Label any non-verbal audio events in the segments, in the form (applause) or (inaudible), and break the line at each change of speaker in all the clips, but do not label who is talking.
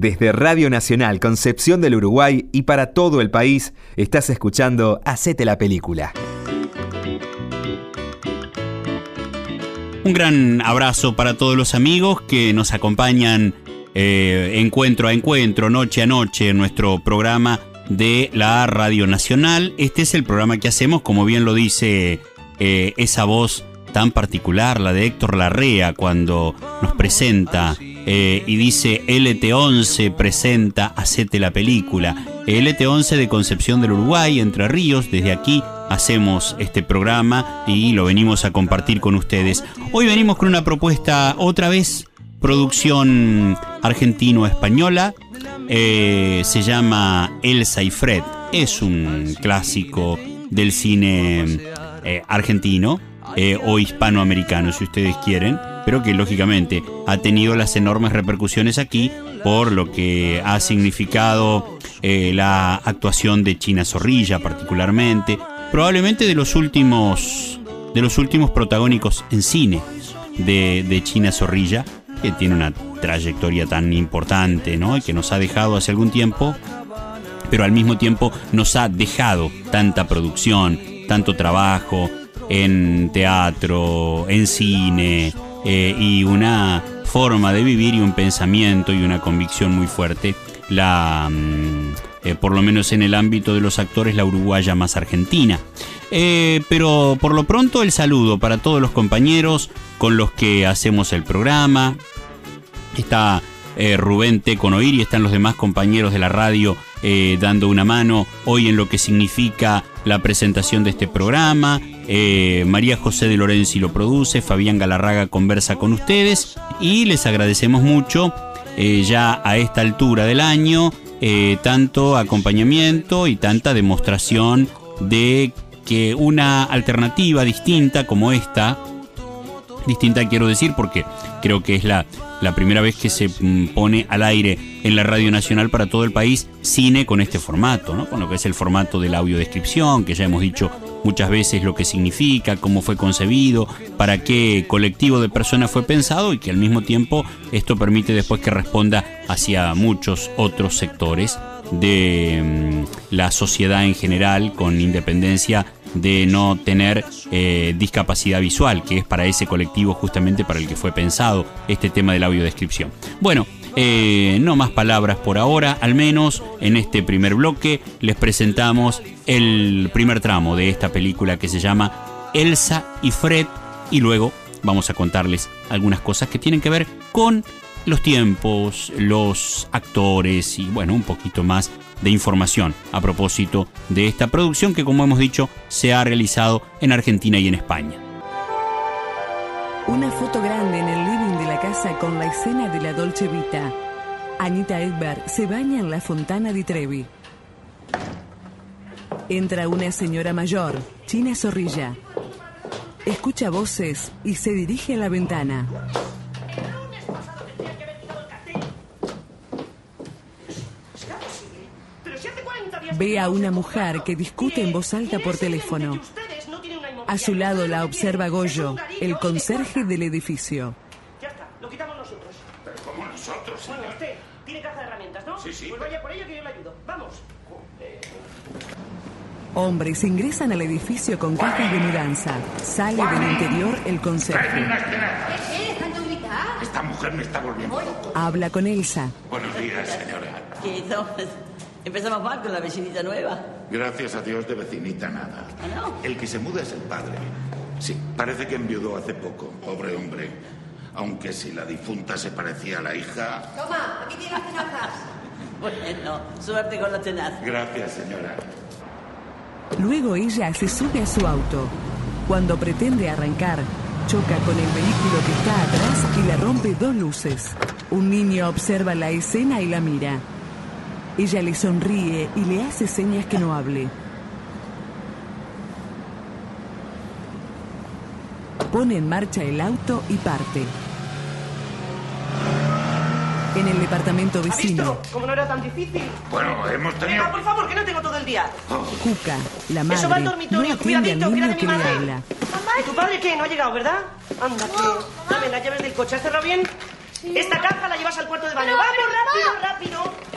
Desde Radio Nacional Concepción del Uruguay y para todo el país, estás escuchando Hacete la Película.
Un gran abrazo para todos los amigos que nos acompañan eh, encuentro a encuentro, noche a noche en nuestro programa de la Radio Nacional. Este es el programa que hacemos, como bien lo dice eh, esa voz tan particular, la de Héctor Larrea, cuando nos presenta eh, y dice LT11 presenta Hacete la película. LT11 de Concepción del Uruguay, Entre Ríos, desde aquí hacemos este programa y lo venimos a compartir con ustedes. Hoy venimos con una propuesta otra vez, producción argentino-española, eh, se llama Elsa y Fred, es un clásico del cine eh, argentino o hispanoamericano, si ustedes quieren, pero que lógicamente ha tenido las enormes repercusiones aquí por lo que ha significado la actuación de China Zorrilla particularmente, probablemente de los últimos de los últimos protagónicos en cine de, de China Zorrilla, que tiene una trayectoria tan importante, ¿no? Y que nos ha dejado hace algún tiempo, pero al mismo tiempo nos ha dejado tanta producción, tanto trabajo en teatro, en cine, eh, y una forma de vivir y un pensamiento y una convicción muy fuerte, la, mm, eh, por lo menos en el ámbito de los actores, la uruguaya más argentina. Eh, pero por lo pronto el saludo para todos los compañeros con los que hacemos el programa, está eh, Rubén Teconoir y están los demás compañeros de la radio eh, dando una mano hoy en lo que significa la presentación de este programa. Eh, María José de Lorenzi lo produce, Fabián Galarraga conversa con ustedes y les agradecemos mucho ya a esta altura del año tanto acompañamiento y tanta demostración de que una alternativa distinta como esta, distinta quiero decir porque creo que es la, la primera vez que se mm, pone al aire en la Radio Nacional para todo el país cine con este formato, ¿no? con lo que es el formato de la audiodescripción, que ya hemos dicho muchas veces lo que significa, cómo fue concebido, para qué colectivo de personas fue pensado y que al mismo tiempo esto permite después que responda hacia muchos otros sectores de mm, la sociedad en general con independencia de no tener eh, discapacidad visual, que es para ese colectivo justamente para el que fue pensado este tema de la audiodescripción. Bueno, eh, no más palabras por ahora, al menos en este primer bloque les presentamos el primer tramo de esta película que se llama Elsa y Fred y luego vamos a contarles algunas cosas que tienen que ver con los tiempos, los actores y bueno, un poquito más de información a propósito de esta producción que como hemos dicho se ha realizado en Argentina y en España.
Una foto grande en el living de la casa con la escena de la Dolce Vita. Anita Edberg se baña en la fontana di Trevi. Entra una señora mayor, China Zorrilla. Escucha voces y se dirige a la ventana. Ve a una mujer que discute en voz alta por teléfono. A su lado la observa Goyo, el conserje del edificio.
Ya está, lo quitamos nosotros.
Pero como nosotros,
Bueno,
señor.
usted tiene caja de herramientas, ¿no?
Sí, sí.
Pues vaya por ello que yo le ayudo. Vamos.
Hombres ingresan al edificio con cajas de mudanza. Sale del interior el conserje.
¿Qué es tanto gritar?
Esta mujer me está volviendo loco.
Habla con Elsa.
Buenos días, señora.
Pues, empezamos mal con la vecinita nueva.
Gracias a Dios de vecinita nada.
¿Ah, no?
El que se muda es el padre. Sí, parece que enviudó hace poco, pobre hombre. Aunque si la difunta se parecía a la hija.
Toma, aquí tienes tenazas. (laughs)
Bueno, suerte con la tenaz.
Gracias, señora.
Luego ella se sube a su auto. Cuando pretende arrancar, choca con el vehículo que está atrás y le rompe dos luces. Un niño observa la escena y la mira. Ella le sonríe y le hace señas que no hable. Pone en marcha el auto y parte. En el departamento
¿Ha
vecino,
visto? Como no era tan difícil.
Bueno, hemos tenido.
Venga, por favor, que no tengo todo el día.
Cuca, la
Eso va al
madre, no
dormitorio, cuidadito,
que
de mi madre.
habla.
¿Y tu padre qué? ¿No ha llegado, verdad? Anda, que... Dame las llaves del coche, ¿has cerrado bien? Esta caja la llevas al cuarto de baño. ¡Vamos, rápido, rápido!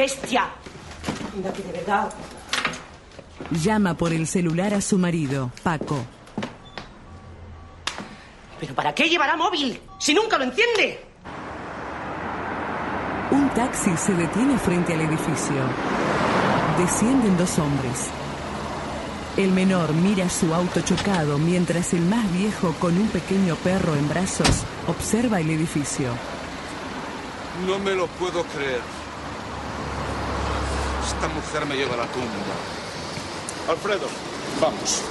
Bestia. Anda, que de verdad.
Llama por el celular a su marido, Paco.
¿Pero para qué llevará móvil si nunca lo enciende?
Un taxi se detiene frente al edificio. Descienden dos hombres. El menor mira su auto chocado mientras el más viejo, con un pequeño perro en brazos, observa el edificio.
No me lo puedo creer. Esta mujer me lleva a la tumba. Alfredo, vamos.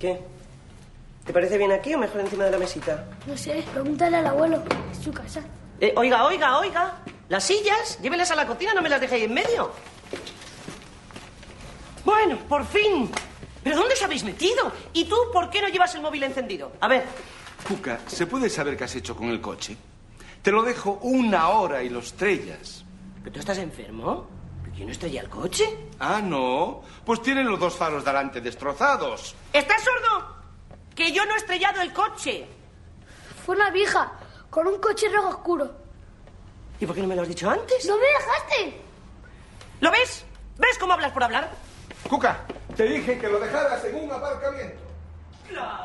¿Qué? ¿Te parece bien aquí o mejor encima de la mesita?
No sé, pregúntale al abuelo. Es su casa.
Eh, oiga, oiga, oiga. Las sillas, llévelas a la cocina, no me las dejéis en medio. Bueno, por fin. ¿Pero dónde os habéis metido? ¿Y tú por qué no llevas el móvil encendido? A ver,
Cuca, ¿se puede saber qué has hecho con el coche? Te lo dejo una hora y lo estrellas.
¿pero tú estás enfermo? ¿Pero quién no estrella el coche?
Ah, no. Pues tienen los dos faros delante destrozados.
¿Estás sordo? Que yo no he estrellado el coche.
Fue una vieja con un coche rojo oscuro.
¿Y por qué no me lo has dicho antes?
¡No me dejaste!
¿Lo ves? ¿Ves cómo hablas por hablar?
Cuca, te dije que lo dejaras en un aparcamiento.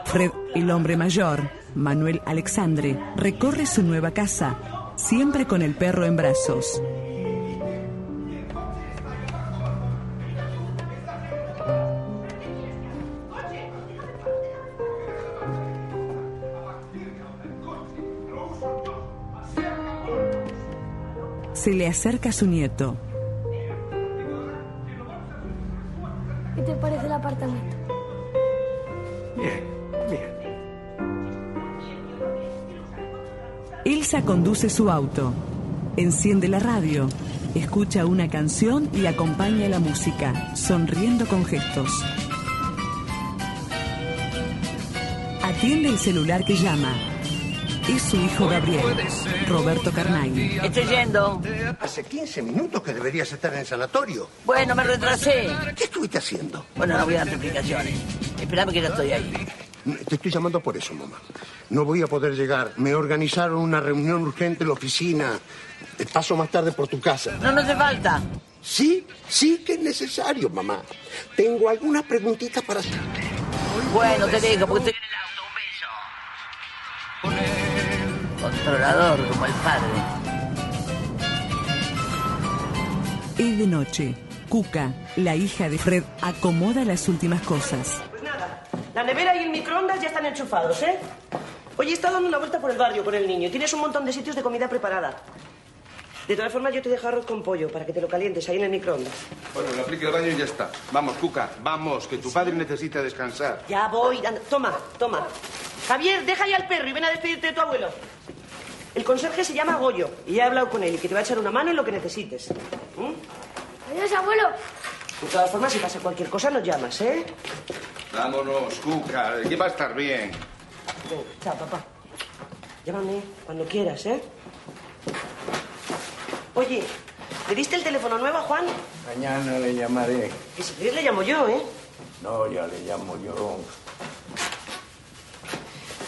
Fred, el hombre mayor, Manuel Alexandre, recorre su nueva casa, siempre con el perro en brazos. Se le acerca a su nieto.
¿Qué te parece el apartamento?
Bien, bien.
Ilsa conduce su auto, enciende la radio, escucha una canción y acompaña la música, sonriendo con gestos. Atiende el celular que llama. Es su hijo Gabriel, Roberto Carnaghi.
Estoy yendo.
Hace 15 minutos que deberías estar en el sanatorio.
Bueno, me retrasé.
¿Qué estuviste haciendo?
Bueno, no voy a dar explicaciones. Esperame que ya estoy ahí.
Te estoy llamando por eso, mamá. No voy a poder llegar. Me organizaron una reunión urgente en la oficina. Paso más tarde por tu casa.
No, no hace falta.
Sí, sí que es necesario, mamá. Tengo algunas preguntitas para hacerte.
Bueno, te dejo, porque estoy en el auto. Un beso. Controlador, como el padre.
Es de noche. Cuca, la hija de Fred, acomoda las últimas cosas.
La nevera y el microondas ya están enchufados, ¿eh? Oye, he estado dando una vuelta por el barrio con el niño y tienes un montón de sitios de comida preparada. De todas formas, yo te dejo arroz con pollo para que te lo calientes ahí en el microondas.
Bueno, le aplique el baño y ya está. Vamos, Cuca, vamos, que tu padre necesita descansar.
Ya voy. anda, Toma, toma. Javier, deja ya al perro y ven a despedirte de tu abuelo. El conserje se llama Goyo y ya he hablado con él y que te va a echar una mano en lo que necesites. ¿Mm?
Adiós, abuelo.
De todas formas, si pasa cualquier cosa, nos llamas, ¿eh?
Vámonos, Cuca, que va a estar bien.
Venga, chao, papá. Llámame cuando quieras, ¿eh? Oye, ¿le diste el teléfono nuevo a Juan?
Mañana le llamaré.
Que si quieres le llamo yo, ¿eh?
No, ya le llamo yo.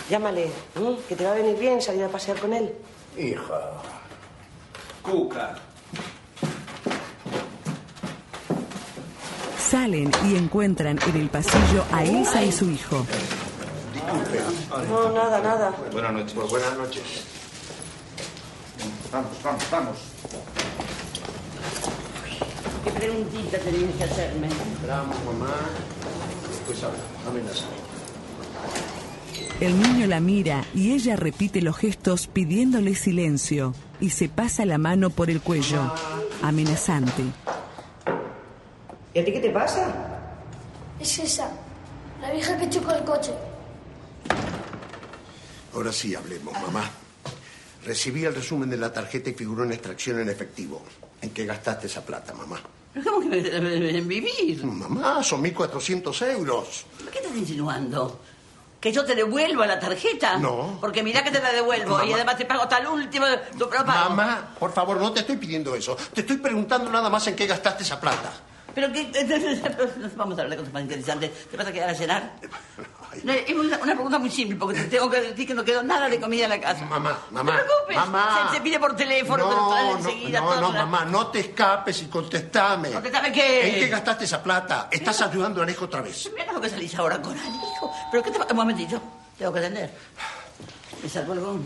Llámale, ¿eh? que te va a venir bien salir a pasear con él.
Hija.
Cuca.
Salen y encuentran en el pasillo a Elsa y su hijo.
No, nada, nada.
Buenas noches.
Pues buenas noches.
Vamos, vamos, vamos.
¿Qué preguntita tenías que hacerme?
Vamos, mamá. Pues habla, amenaza.
El niño la mira y ella repite los gestos pidiéndole silencio y se pasa la mano por el cuello, amenazante.
¿Y a ti qué te pasa?
Es esa, la vieja que chocó el coche.
Ahora sí hablemos, mamá. Recibí el resumen de la tarjeta y figuró en extracción en efectivo. ¿En qué gastaste esa plata, mamá?
¿Pero ¿Cómo que me- en vivir?
Mamá, son 1.400 euros.
¿Qué estás insinuando? ¿Que yo te devuelvo la tarjeta?
No.
Porque mira que te la devuelvo y
Mamá.
además te pago hasta el último tu.
Mamá, por favor, no te estoy pidiendo eso. Te estoy preguntando nada más en qué gastaste esa plata.
Pero que... (laughs) Vamos a hablar de cosas más interesantes. ¿Te vas a quedar a cenar? (laughs) No, es una, una pregunta muy simple, porque te tengo que decir que no quedó nada de comida en la casa.
Mamá, mamá.
No te preocupes.
Mamá.
Se, se pide por teléfono, pero
No, no,
enseguida.
no, no,
la-
mamá, no te escapes y contestame.
¿Contestame qué?
¿En qué gastaste esa plata? Estás ayudando a Alejo otra vez.
Mira lo que salís ahora con Alejo. ¿Pero qué te va? Un momentito. Tengo que atender. Me salvo el gong.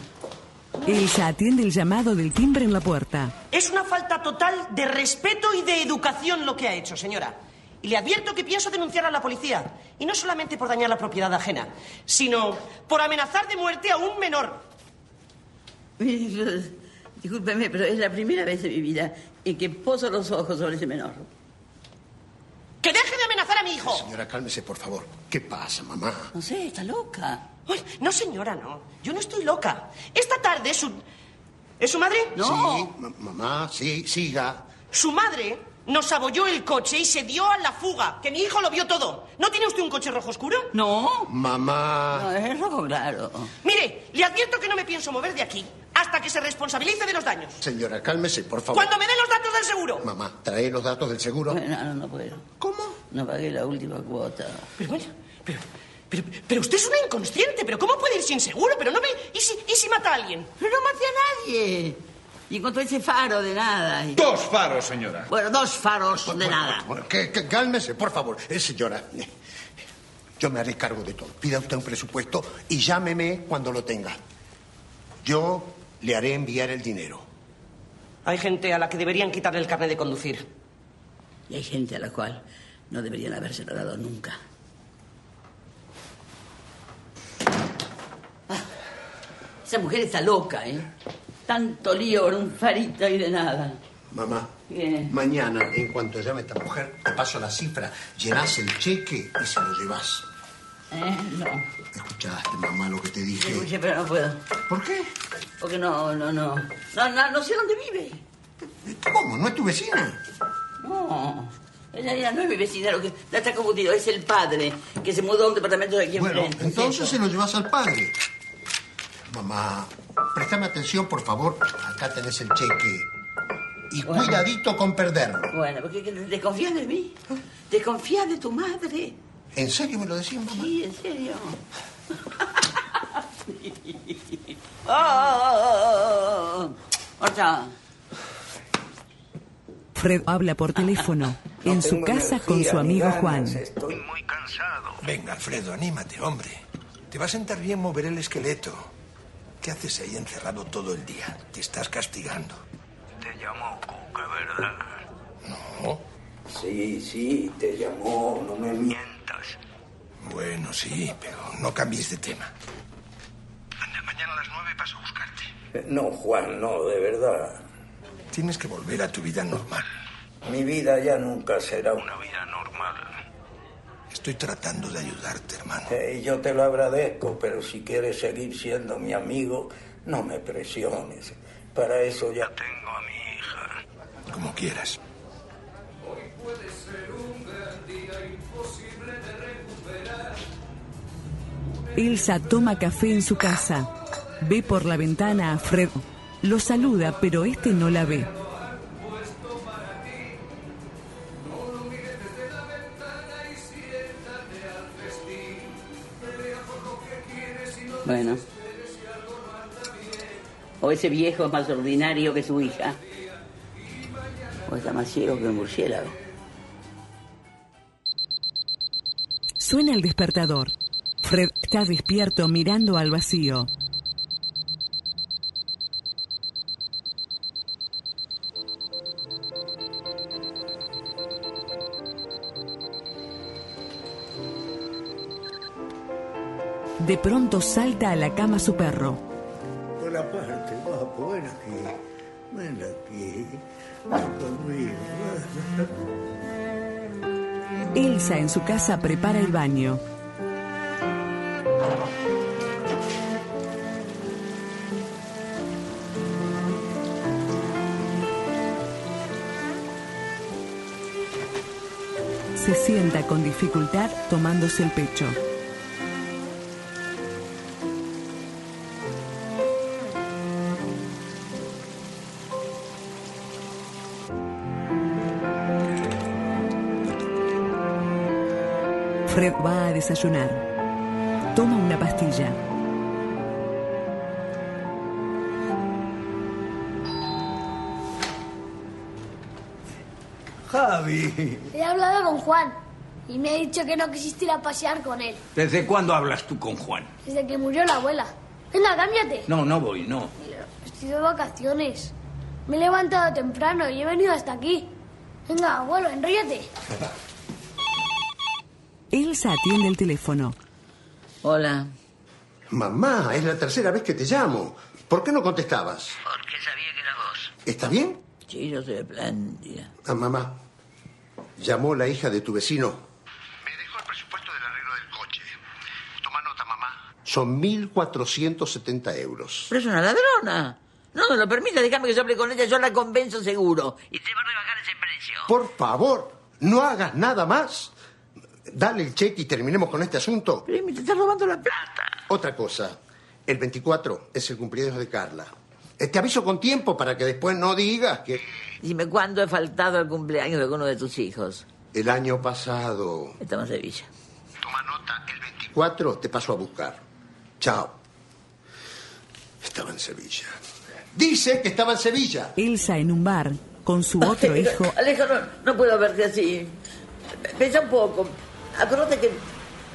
Elsa atiende el llamado del timbre en la puerta.
Es una falta total de respeto y de educación lo que ha hecho, señora. Y le advierto que pienso denunciar a la policía. Y no solamente por dañar la propiedad ajena, sino por amenazar de muerte a un menor.
Discúlpeme, pero es la primera vez en mi vida en que poso los ojos sobre ese menor.
¡Que deje de amenazar a mi hijo!
Señora, cálmese, por favor. ¿Qué pasa, mamá?
No sé, está loca.
Ay, no, señora, no. Yo no estoy loca. Esta tarde su... ¿Es su madre?
Sí, ma- mamá, sí, siga.
Su madre nos abolló el coche y se dio a la fuga. Que mi hijo lo vio todo. ¿No tiene usted un coche rojo oscuro?
No.
Mamá.
No, es rojo claro.
Mire, le advierto que no me pienso mover de aquí hasta que se responsabilice de los daños.
Señora, cálmese, por favor.
Cuando me den los datos del seguro.
Mamá, trae los datos del seguro.
Bueno, no, no puedo.
¿Cómo?
No pagué la última cuota.
Pero bueno, pero, pero, pero usted es una inconsciente. ¿Pero cómo puede ir sin seguro? Pero no me... ¿Y si, y si mata a alguien?
Pero no maté a nadie. Y encontré ese faro de nada. Y-
Dos faros, señora.
Bueno, dos faros de nada.
Bueno, que, que cálmese, por favor. Eh, señora, eh, yo me haré cargo de todo. Pida usted un presupuesto y llámeme cuando lo tenga. Yo le haré enviar el dinero.
Hay gente a la que deberían quitarle el carnet de conducir.
Y hay gente a la cual no deberían haberse dado nunca. Esa mujer está loca, ¿eh? Tanto lío por un farito y de nada.
Mamá,
¿Qué?
mañana, en cuanto llame esta mujer, te paso la cifra, llenás el cheque y se lo llevas.
¿Eh? No.
¿Escuchaste, mamá, lo que te dije?
Escuché, pero no puedo.
¿Por qué?
Porque no, no, no. No, no, no sé dónde vive.
¿Cómo? ¿No es tu vecina?
No. Ella ya no es mi vecina, lo que la está confundido. Es el padre que se mudó a un departamento de aquí
Bueno,
enfrente.
entonces se lo llevas al padre. Mamá, préstame atención, por favor. Acá tenés el cheque. Y
Bueno.
cuidadito con perderlo.
Bueno, porque desconfías de mí. Desconfías de tu madre.
¿En serio me lo decís, mamá?
Sí, en serio. (laughs) oh, Marcha.
Fred habla por teléfono (laughs) en su casa con su amigo
ganas,
Juan.
Estoy muy cansado. Venga, Alfredo, anímate, hombre. Te va a sentar bien mover el esqueleto. ¿Qué haces ahí encerrado todo el día? Te estás castigando.
Te llamó Cuca, ¿verdad?
No.
Sí, sí, te llamó, no me mientas.
Bueno, sí, pero no cambies de tema.
Mañana a las nueve paso a buscarte. No, Juan, no, de verdad.
Tienes que volver a tu vida normal.
Mi vida ya nunca será una vida normal.
Estoy tratando de ayudarte, hermano.
Eh, yo te lo agradezco, pero si quieres seguir siendo mi amigo, no me presiones. Para eso ya tengo a mi hija.
Como quieras.
Elsa toma café en su casa. Ve por la ventana a Fred. Lo saluda, pero este no la ve.
Bueno. O ese viejo es más ordinario que su hija. O está más ciego que un murciélago.
Suena el despertador. Fred está despierto mirando al vacío. De pronto salta a la cama su perro.
Por guapo, ven aquí. Ven aquí. Ven conmigo.
Elsa en su casa prepara el baño. Se sienta con dificultad tomándose el pecho. Fred va a desayunar. Toma una pastilla.
Javi.
He hablado con Juan y me ha dicho que no quisiste ir a pasear con él.
¿Desde cuándo hablas tú con Juan?
Desde que murió la abuela. Venga, cámbiate.
No, no voy, no.
Estoy de vacaciones. Me he levantado temprano y he venido hasta aquí. Venga, abuelo, enróllate.
Elsa atiende el teléfono.
Hola.
Mamá, es la tercera vez que te llamo. ¿Por qué no contestabas?
Porque sabía que era vos.
¿Está bien?
Sí, yo soy espléndida.
Ah, mamá. Llamó la hija de tu vecino. Son 1.470 euros.
Pero es una ladrona. No me lo permite, déjame que yo hable con ella, yo la convenzo seguro. Y te va a rebajar ese precio.
Por favor, no hagas nada más. Dale el cheque y terminemos con este asunto.
Pero me te estás robando la plata.
Otra cosa, el 24 es el cumpleaños de Carla. Eh, Te aviso con tiempo para que después no digas que...
Dime cuándo he faltado al cumpleaños de alguno de tus hijos.
El año pasado.
Estaba en Sevilla.
24 te paso a buscar. Chao. Estaba en Sevilla. Dice que estaba en Sevilla.
Elsa en un bar con su otro (laughs) hijo.
Alejo, no, no puedo verte así. Pensa un poco. Acordate que.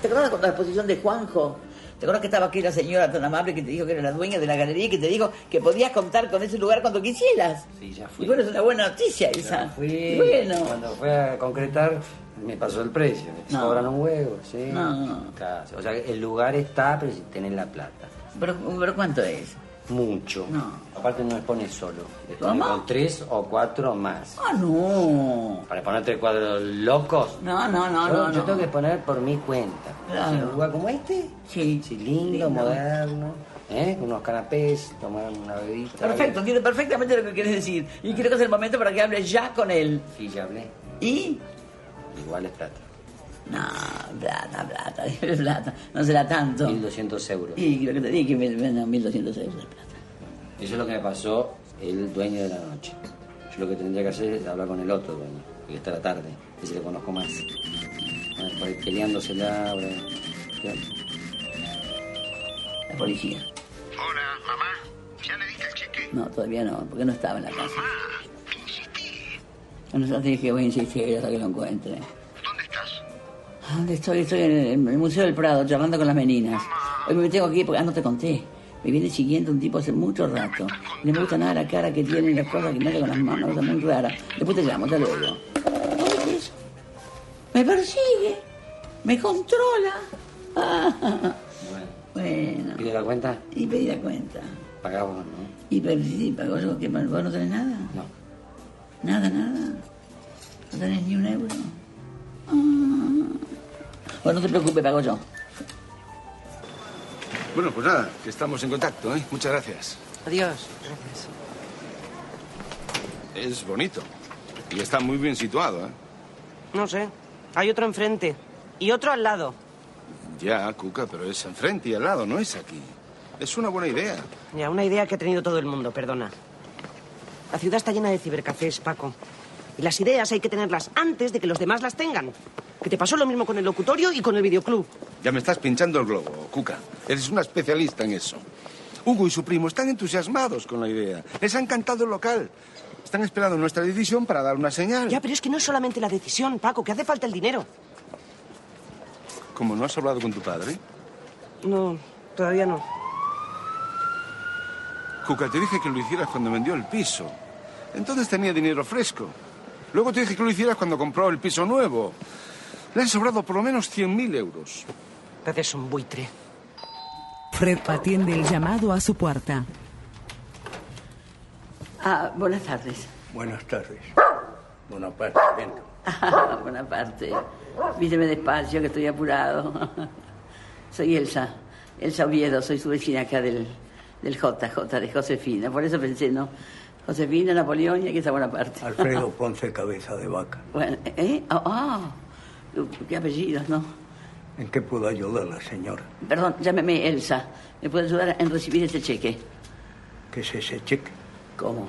¿Te acuerdas con la exposición de Juanjo? ¿Te acuerdas que estaba aquí la señora tan amable que te dijo que era la dueña de la galería y que te dijo que podías contar con ese lugar cuando quisieras?
Sí, ya fui.
Y bueno, es una buena noticia esa.
Ya fui.
Bueno.
Cuando fue a concretar, me pasó el precio. Me
No.
sobran un huevo, ¿sí?
No.
Claro, O sea, el lugar está, pero si tenés la plata.
¿Pero, pero cuánto es?
Mucho.
No.
Aparte no expone solo. Expone
¿Cómo?
con tres o cuatro más.
Ah, no.
Para poner tres cuadros locos.
No, no, no,
yo,
no,
yo
no.
tengo que poner por mi cuenta.
Claro.
Lugar como este,
Sí.
sí, lindo,
Lindo.
moderno, ¿eh? con unos canapés, tomar una bebida.
Perfecto, entiendo perfectamente lo que quieres decir. Y creo que es el momento para que hables ya con él.
Sí, ya hablé.
¿Y?
Igual es plata.
No, plata, plata, (laughs) plata. No será tanto.
1.200 euros.
Y lo que te dije, me vendan 1.200 euros de plata.
Eso es lo que me pasó el dueño de la noche. Yo lo que tendría que hacer es hablar con el otro dueño, que está la tarde, ese le conozco más. Por ahí peleándosela, ahora. ¿Qué onda?
La policía.
Hola, mamá. ¿Ya le diste el cheque?
No, todavía no, porque no estaba en la casa. Bueno, ya te dije que voy a insistir hasta que lo encuentre.
¿Dónde estás?
¿Dónde estoy? Estoy en el, Museo del Prado, charlando con las meninas. Hoy me tengo aquí porque, ah, no te conté. Me viene siguiendo un tipo hace mucho rato. No me gusta nada la cara que tiene y las cosas que me hace con las manos, es muy rara. Después te llamo, luego. ¿Oíste eso? Me persigue, me controla. Ah, (laughs) bueno,
¿Pide la cuenta?
y pedí la cuenta.
Pagá vos, ¿no?
Y pedí, pagó yo, que vos no tenés nada.
No.
Nada, nada. No tenés ni un euro. Ah. Bueno, no te preocupes, pago yo.
Bueno, pues nada, que estamos en contacto, ¿eh? Muchas gracias.
Adiós. Gracias.
Es bonito. Y está muy bien situado, ¿eh?
No sé. Hay otro enfrente. Y otro al lado.
Ya, Cuca, pero es enfrente y al lado, no es aquí. Es una buena idea.
Ya, una idea que ha tenido todo el mundo, perdona. La ciudad está llena de cibercafés, Paco. Y las ideas hay que tenerlas antes de que los demás las tengan. Que te pasó lo mismo con el locutorio y con el videoclub.
Ya me estás pinchando el globo, Cuca. Eres una especialista en eso. Hugo y su primo están entusiasmados con la idea. Les ha encantado el local. Están esperando nuestra decisión para dar una señal.
Ya, pero es que no es solamente la decisión, Paco, que hace falta el dinero.
Como no has hablado con tu padre.
No, todavía no.
Cuca, te dije que lo hicieras cuando vendió el piso. Entonces tenía dinero fresco. Luego te dije que lo hicieras cuando compró el piso nuevo. Le han sobrado por lo menos 100.000 euros.
Eres un buitre.
Fred atiende el llamado a su puerta.
Ah, buenas tardes.
Buenas tardes. Bonaparte, ven.
Ah, buena parte. Víteme despacio, que estoy apurado. Soy Elsa, Elsa Oviedo, soy su vecina acá del, del JJ, de Josefina. Por eso pensé, ¿no? Josefina, Napoleón y aquí está Bonaparte.
Alfredo (laughs) Ponce Cabeza de Vaca.
Bueno, ¿eh? Ah, ah, qué apellidos, ¿no?
¿En qué puedo ayudar a la señora?
Perdón, llámeme Elsa. ¿Me puede ayudar en recibir ese cheque?
¿Qué es ese cheque?
¿Cómo?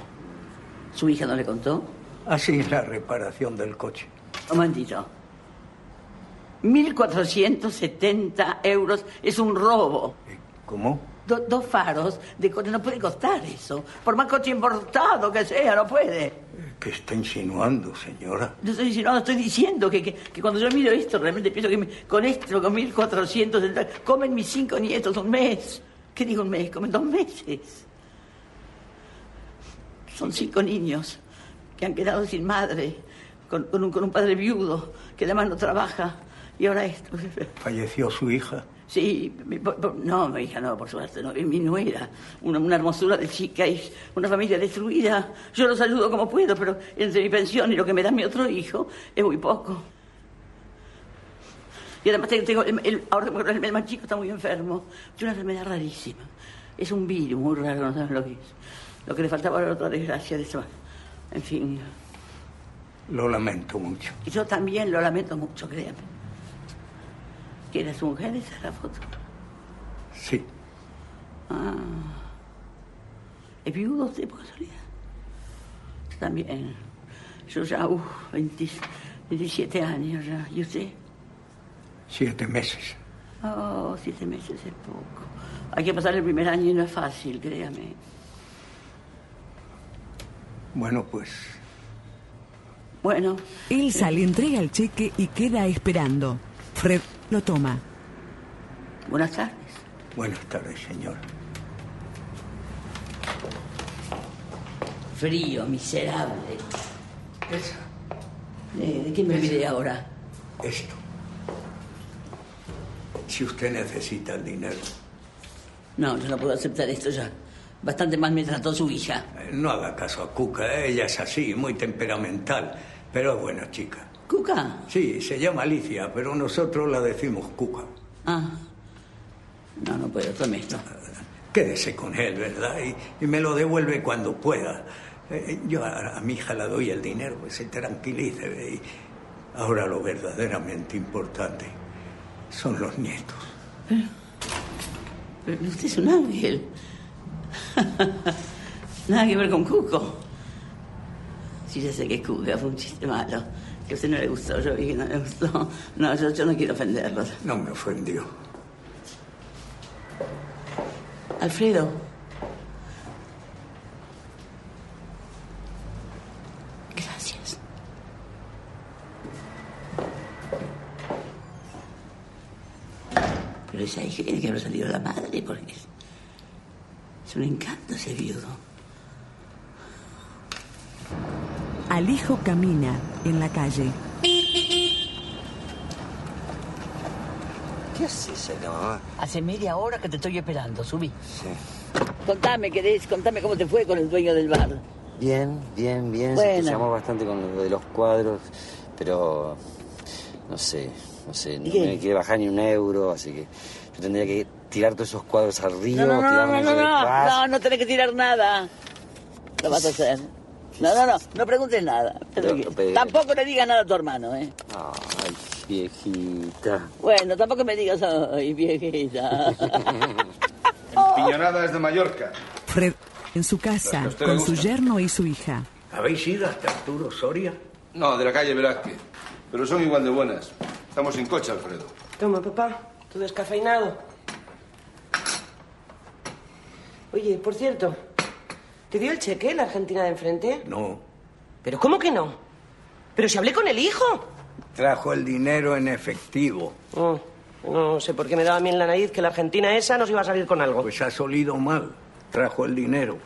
¿Su hija no le contó?
Así es la reparación del coche.
Un momentito. 1.470 euros es un robo.
¿Cómo?
Do- dos faros de coche no puede costar eso. Por más coche importado que sea, no puede.
¿Qué está insinuando, señora?
No estoy diciendo, estoy diciendo que, que- que cuando yo miro esto, realmente pienso que me- con esto, con 1.470, comen mis cinco nietos un mes. ¿Qué digo un mes? Comen dos meses. Son cinco niños que han quedado sin madre, con, con un, con un padre viudo, que además no trabaja. Y ahora esto.
¿Falleció su hija?
Sí, no, mi hija no, por suerte, no, es mi nuera, una, una hermosura de chica y una familia destruida. Yo los ayudo como puedo, pero entre mi pensión y lo que me da mi otro hijo es muy poco. Y además tengo, el, el- ahora el más chico está muy enfermo, es una enfermedad rarísima. Es un virus muy raro, no saben lo que es. Lo que le faltaba era otra desgracia de eso. En fin,
Lo lamento mucho.
y yo también lo lamento mucho, créame. ¿Quién es su mujer? Esa es la foto.
Sí.
Ah. ¿Es viudo usted por casualidad? Yo también. Yo ya, uff, 27 años ya. ¿Y usted?
Siete meses.
Oh, siete meses es poco. Hay que pasar el primer año y no es fácil, créame.
Bueno, pues
Bueno,
Elsa le entrega el cheque y queda esperando. Fred lo toma.
buenas tardes.
buenas tardes, señora.
Frío, miserable. ¿De, de qué me olvidé ahora?
Esto. Si usted necesita el dinero,
No, yo no puedo aceptar esto ya. Bastante mal me trató su hija.
eh, no haga caso a Cuca. Ella es así, muy temperamental, pero es buena chica.
¿Cuca?
Sí, se llama Alicia, pero nosotros la decimos Cuca.
Ah. No, no puedo, tome esto.
Quédese con él, ¿verdad? Y, y me lo devuelve cuando pueda. Eh, yo a, a mi hija le doy el dinero, que se tranquilice. ahora lo verdaderamente importante son los nietos.
Pero usted es un ángel. (laughs) Nada que ver con Cuco. Sí, ya sé que Cuca fue un chiste malo. Que usted no le gustó, yo vi que no le gustó. No, yo, yo no quiero ofenderlo.
No me ofendió.
Alfredo. Gracias. Pero esa hija tiene que haber salido la madre, porque es, es un encanto ese viudo.
Al hijo camina en la calle.
¿Qué haces acá, mamá?
Hace media hora que te estoy esperando, subí.
Sí.
Contame, querés, contame cómo te fue con el dueño del bar.
Bien, bien, bien.
Bueno.
Se te llamó bastante con lo de los cuadros, pero no sé, no sé, no
¿Y qué?
me quiere bajar ni un euro, así que yo tendría que tirar todos esos cuadros al río,
No, no, no, no, no, no, no, no tenés que tirar nada. Lo vas a hacer. No, no, no, no preguntes nada.
Pero, pero-
Tampoco le digas nada a tu hermano, ¿eh?
Ay, viejita.
Bueno, tampoco me digas, ay, viejita. (laughs)
Piñonadas de Mallorca.
Fred en su casa
¿A usted le
con su yerno y su hija.
¿Habéis ido hasta Arturo Soria?
No, de la calle Velázquez. Pero son igual de buenas. Estamos sin coche, Alfredo.
Toma, papá, tu descafeinado. Oye, por cierto, ¿te dio el cheque la Argentina de enfrente?
No.
¿Pero cómo que no? ¿Pero si hablé con el hijo?
Trajo el dinero en efectivo.
Oh, no sé por qué me daba a mí en la nariz que la Argentina esa nos iba a salir con algo.
Pues has olido mal. Trajo el dinero.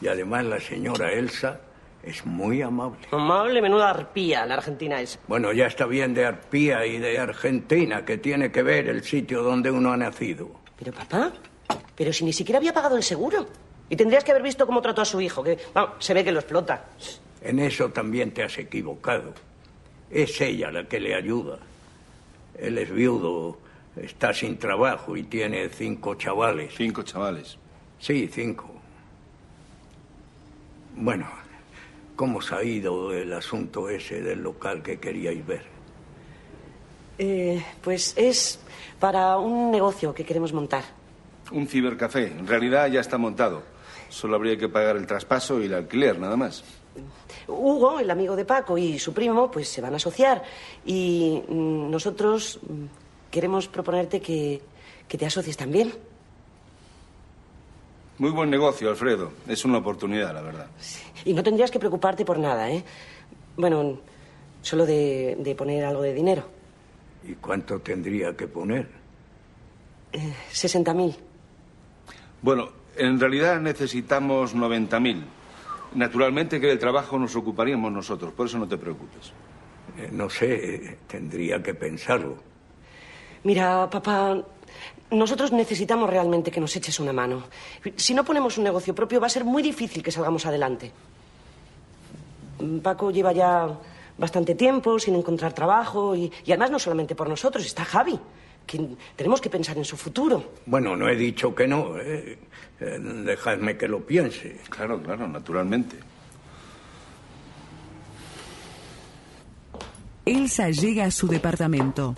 Y además la señora Elsa es muy amable.
Amable, menuda arpía la Argentina esa.
Bueno, ya está bien de Arpía y de Argentina, que tiene que ver el sitio donde uno ha nacido.
Pero papá, pero si ni siquiera había pagado el seguro. Y tendrías que haber visto cómo trató a su hijo, que vamos, se ve que lo explota.
En eso también te has equivocado. Es ella la que le ayuda. Él es viudo, está sin trabajo y tiene cinco chavales.
Cinco chavales.
Sí, cinco. Bueno, ¿cómo se ha ido el asunto ese del local que queríais ver?
Eh, pues es para un negocio que queremos montar.
Un cibercafé. En realidad ya está montado. Solo habría que pagar el traspaso y el alquiler, nada más.
Hugo, el amigo de Paco, y su primo, pues se van a asociar. Y mm, nosotros mm, queremos proponerte que, que te asocies también.
Muy buen negocio, Alfredo. Es una oportunidad, la verdad.
Y no tendrías que preocuparte por nada, ¿eh? Bueno, solo de, de poner algo de dinero.
¿Y cuánto tendría que poner?
Eh, 60.000.
Bueno, en realidad necesitamos 90.000. Naturalmente que del trabajo nos ocuparíamos nosotros, por eso no te preocupes.
Eh, no sé, tendría que pensarlo.
Mira, papá, nosotros necesitamos realmente que nos eches una mano. Si no ponemos un negocio propio, va a ser muy difícil que salgamos adelante. Paco lleva ya bastante tiempo sin encontrar trabajo y, y además no solamente por nosotros, está Javi, que tenemos que pensar en su futuro.
Bueno, no he dicho que no. eh. Eh, dejadme que lo piense.
Claro, claro, naturalmente.
Elsa llega a su departamento.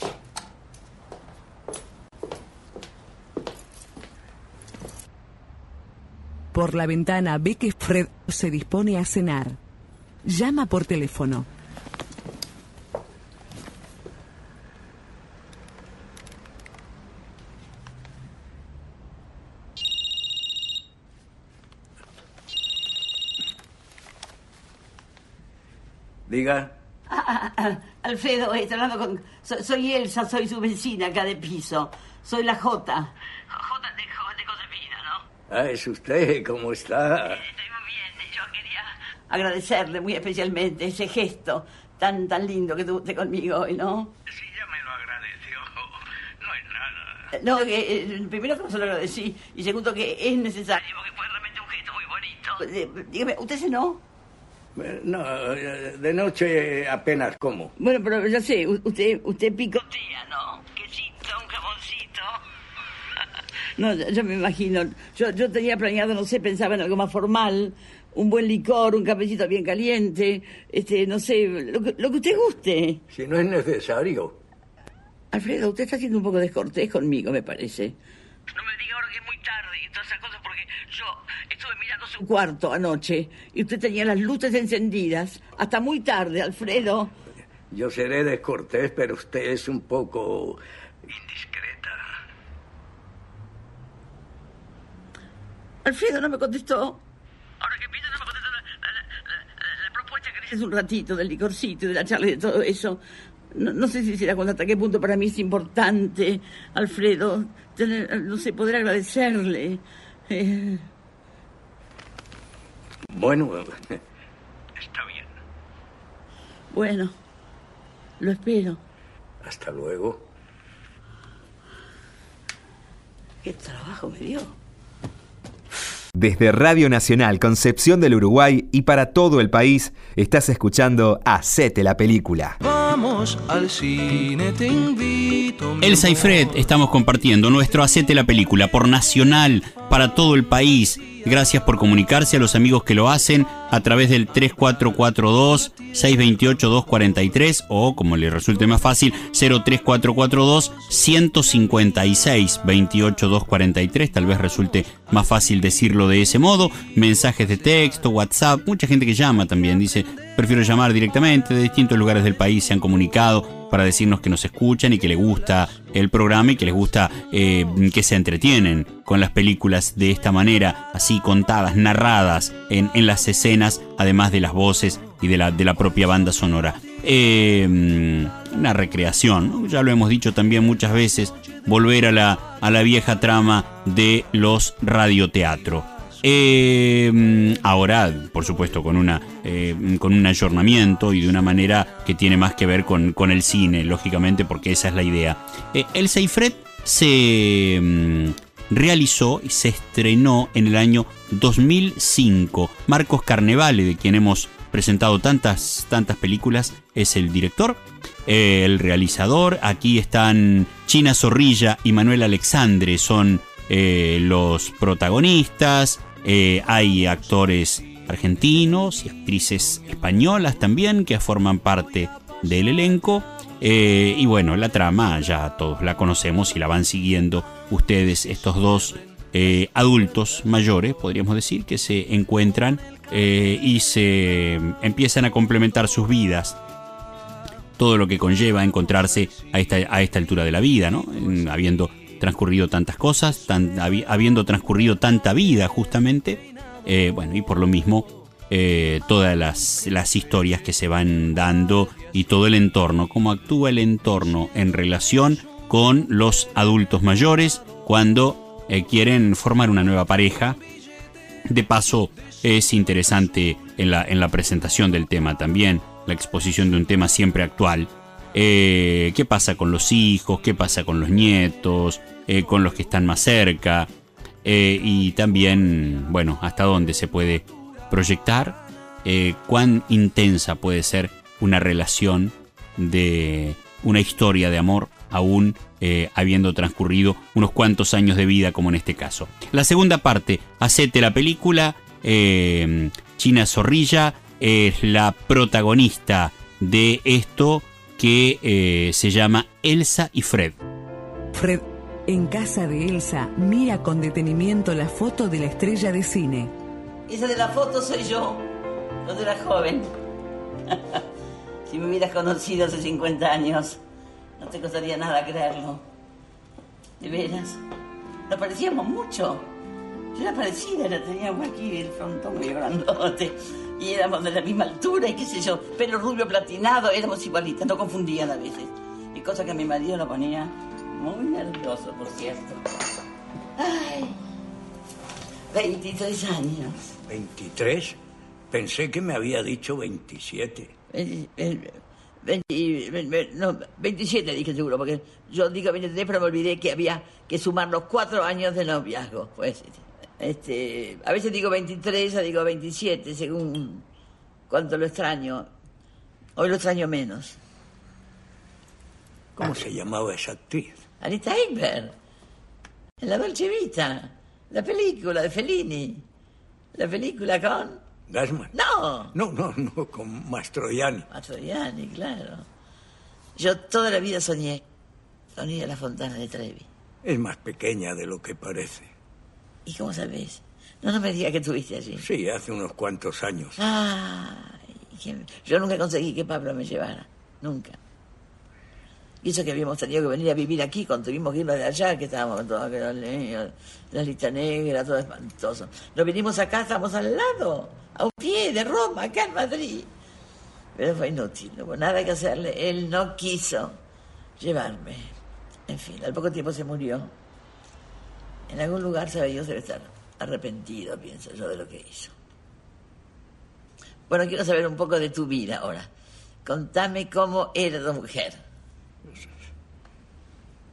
Por la ventana ve que Fred se dispone a cenar. Llama por teléfono.
Diga.
Ah, (laughs) ah, Alfredo, estoy hablando con... so- soy Elsa, soy su vecina acá de piso. Soy la Jota.
Ah, es usted, ¿cómo está?
Agradecerle muy especialmente ese gesto tan tan lindo que tuvo usted conmigo hoy, ¿no?
Sí, ya me lo agradeció. No es nada.
No, que, eh, primero que no se lo agradecí y segundo que es necesario porque fue realmente un gesto muy bonito. Eh, dígame, ¿usted cenó?
Eh, No, de noche apenas como.
Bueno, pero ya sé, usted, usted picotea, ¿no? Quesito, un jamoncito. (laughs) No, yo yo me imagino. Yo, yo tenía planeado, no sé, pensaba en algo más formal. Un buen licor, un cafecito bien caliente. Este, no sé, lo que, lo que usted guste.
Si no es necesario.
Alfredo, usted está siendo un poco descortés conmigo, me parece. Su cuarto anoche y usted tenía las luces encendidas hasta muy tarde, Alfredo.
Yo seré descortés, pero usted es un poco...
Alfredo no me contestó. Ahora que pienso, no me contestó la, la- la- la propuesta que le hice un ratito del licorcito y de la charla y de todo eso. No, no sé si se da cuenta hasta qué punto para mí es importante, Alfredo, tener, no sé, poder agradecerle. Eh,
Bueno, está bien.
bueno, lo espero.
Hasta luego.
¿Qué trabajo me dio?
Desde Radio Nacional Concepción del Uruguay y para todo el país, estás escuchando Hacete la película.
Vamos al cine, te invito.
Elsa y. Fred estamos compartiendo nuestro Hacete la película por Nacional para todo el país. Gracias por comunicarse a los amigos que lo hacen a través del 3442-628-243 o, como le resulte más fácil, 03442-156-28243. Tal vez resulte más fácil decirlo de ese modo. Mensajes de texto, WhatsApp, mucha gente que llama también. Dice, prefiero llamar directamente. De distintos lugares del país se han comunicado para decirnos que nos escuchan y que les gusta el programa y que les gusta eh, que se entretienen con las películas de esta manera, así contadas, narradas en, las escenas, además de las voces y de la, propia banda sonora. Eh, una recreación, ya lo hemos dicho también muchas veces, volver a la vieja trama de los radioteatro. Eh, ahora, por supuesto, con, una, eh, con un ayornamiento y de una manera que tiene más que ver con, con el cine, lógicamente, porque esa es la idea. Eh, el Seifred se mm, realizó y se estrenó en el año 2005. Marcos Carnevale, de quien hemos presentado tantas, tantas películas, es el director, eh, el realizador. Aquí están China Zorrilla y Manuel Alexandre, son eh, los protagonistas. Eh, hay actores argentinos y actrices españolas también que forman parte del elenco. Eh, y bueno, la trama ya todos la conocemos y la van siguiendo ustedes, estos dos eh, adultos mayores, podríamos decir, que se encuentran y se empiezan a complementar sus vidas. Todo lo que conlleva encontrarse a esta, a esta altura de la vida, ¿no? habiendo transcurrido tantas cosas, habiendo transcurrido tanta vida justamente, eh, bueno, y por lo mismo todas las, las, historias que se van dando y todo el entorno, cómo actúa el entorno en relación con los adultos mayores cuando eh, quieren formar una nueva pareja. De paso, es interesante en la, en la presentación del tema también, la exposición de un tema siempre actual. Eh, ¿Qué pasa con los hijos? ¿Qué pasa con los nietos? Eh, ¿Con los que están más cerca? y también, bueno, hasta dónde se puede proyectar, cuán intensa puede ser una relación de una historia de amor aún eh, habiendo transcurrido unos cuantos años de vida como en este caso. La segunda parte, Hacete la película, eh, China Zorrilla es la protagonista de esto que eh, se llama Elsa y Fred.
Fred, en casa de Elsa, mira con detenimiento la foto de la estrella de cine.
Esa de la foto soy yo, cuando era joven. (laughs) si me hubieras conocido hace 50 años. No te costaría nada creerlo. De veras. Nos parecíamos mucho. Yo era parecida, la teníamos aquí el frontón muy grandote. Y éramos de la misma altura y qué sé yo, pelo rubio platinado, éramos igualitas, no confundían a veces. Y cosa que a mi marido lo ponía muy nervioso, por cierto. Ay, 23 años.
¿23? Pensé que me había dicho 27.
20, no, 27 dije seguro, porque yo digo 23, pero me olvidé que había que sumar los cuatro años de noviazgo. Pues, este, a veces digo 23, a digo 27, según cuánto lo extraño. Hoy lo extraño menos.
¿Cómo se llamaba esa actriz?
Anita Ekberg. En la Dolce Vita. La película de Fellini. La película con...
Gasman.
No.
No, no, no, con Mastroianni.
Mastroianni, claro. Yo toda la vida soñé. Soñé la fontana de Trevi.
Es más pequeña de lo que parece.
¿Y cómo sabes? No, no me digas que estuviste allí.
Sí, hace unos cuantos años.
Ah, yo nunca conseguí que Pablo me llevara. Nunca. Y eso que habíamos tenido que venir a vivir aquí cuando tuvimos que irnos de allá, que estábamos todos los niños, la lista negra, todo espantoso. Nos vinimos acá, estamos al lado a un pie de Roma, acá en Madrid. Pero fue inútil, no hubo nada que hacerle. Él no quiso llevarme. En fin, al poco tiempo se murió. En algún lugar, sabe Dios, debe estar arrepentido, pienso yo, de lo que hizo. Bueno, quiero saber un poco de tu vida ahora. Contame cómo era tu mujer.